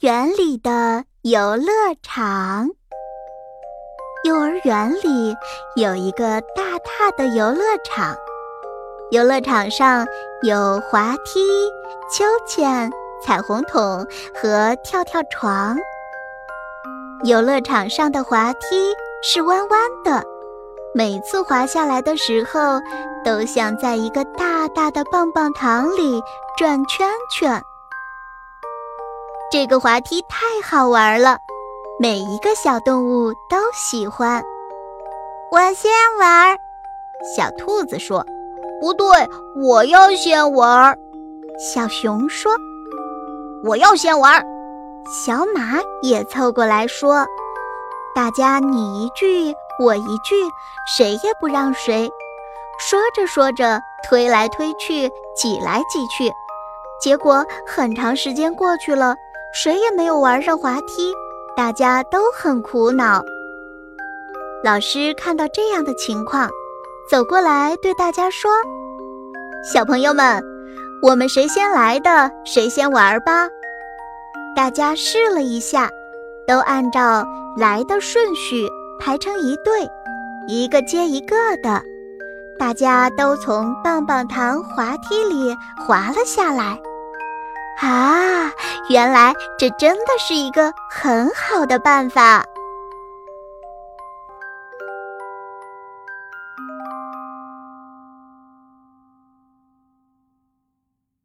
园里的游乐场。幼儿园里有一个大大的游乐场，游乐场上有滑梯、秋千、彩虹桶和跳跳床。游乐场上的滑梯是弯弯的，每次滑下来的时候，都像在一个大大的棒棒糖里转圈圈。这个滑梯太好玩了，每一个小动物都喜欢。我先玩，小兔子说。不对，我要先玩。小熊说。我要先玩。小马也凑过来说。大家你一句我一句，谁也不让谁。说着说着，推来推去，挤来挤去，结果很长时间过去了。谁也没有玩上滑梯，大家都很苦恼。老师看到这样的情况，走过来对大家说：“小朋友们，我们谁先来的谁先玩吧。”大家试了一下，都按照来的顺序排成一队，一个接一个的，大家都从棒棒糖滑梯里滑了下来。啊，原来这真的是一个很好的办法。